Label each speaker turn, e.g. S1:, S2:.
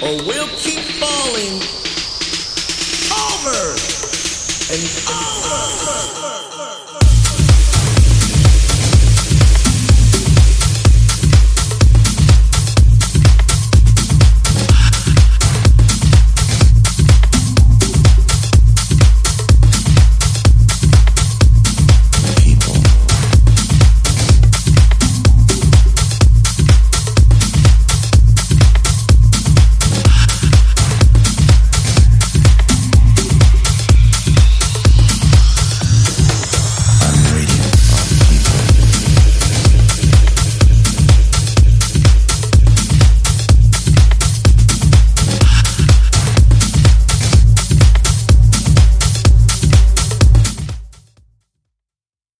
S1: or we'll keep falling over and over.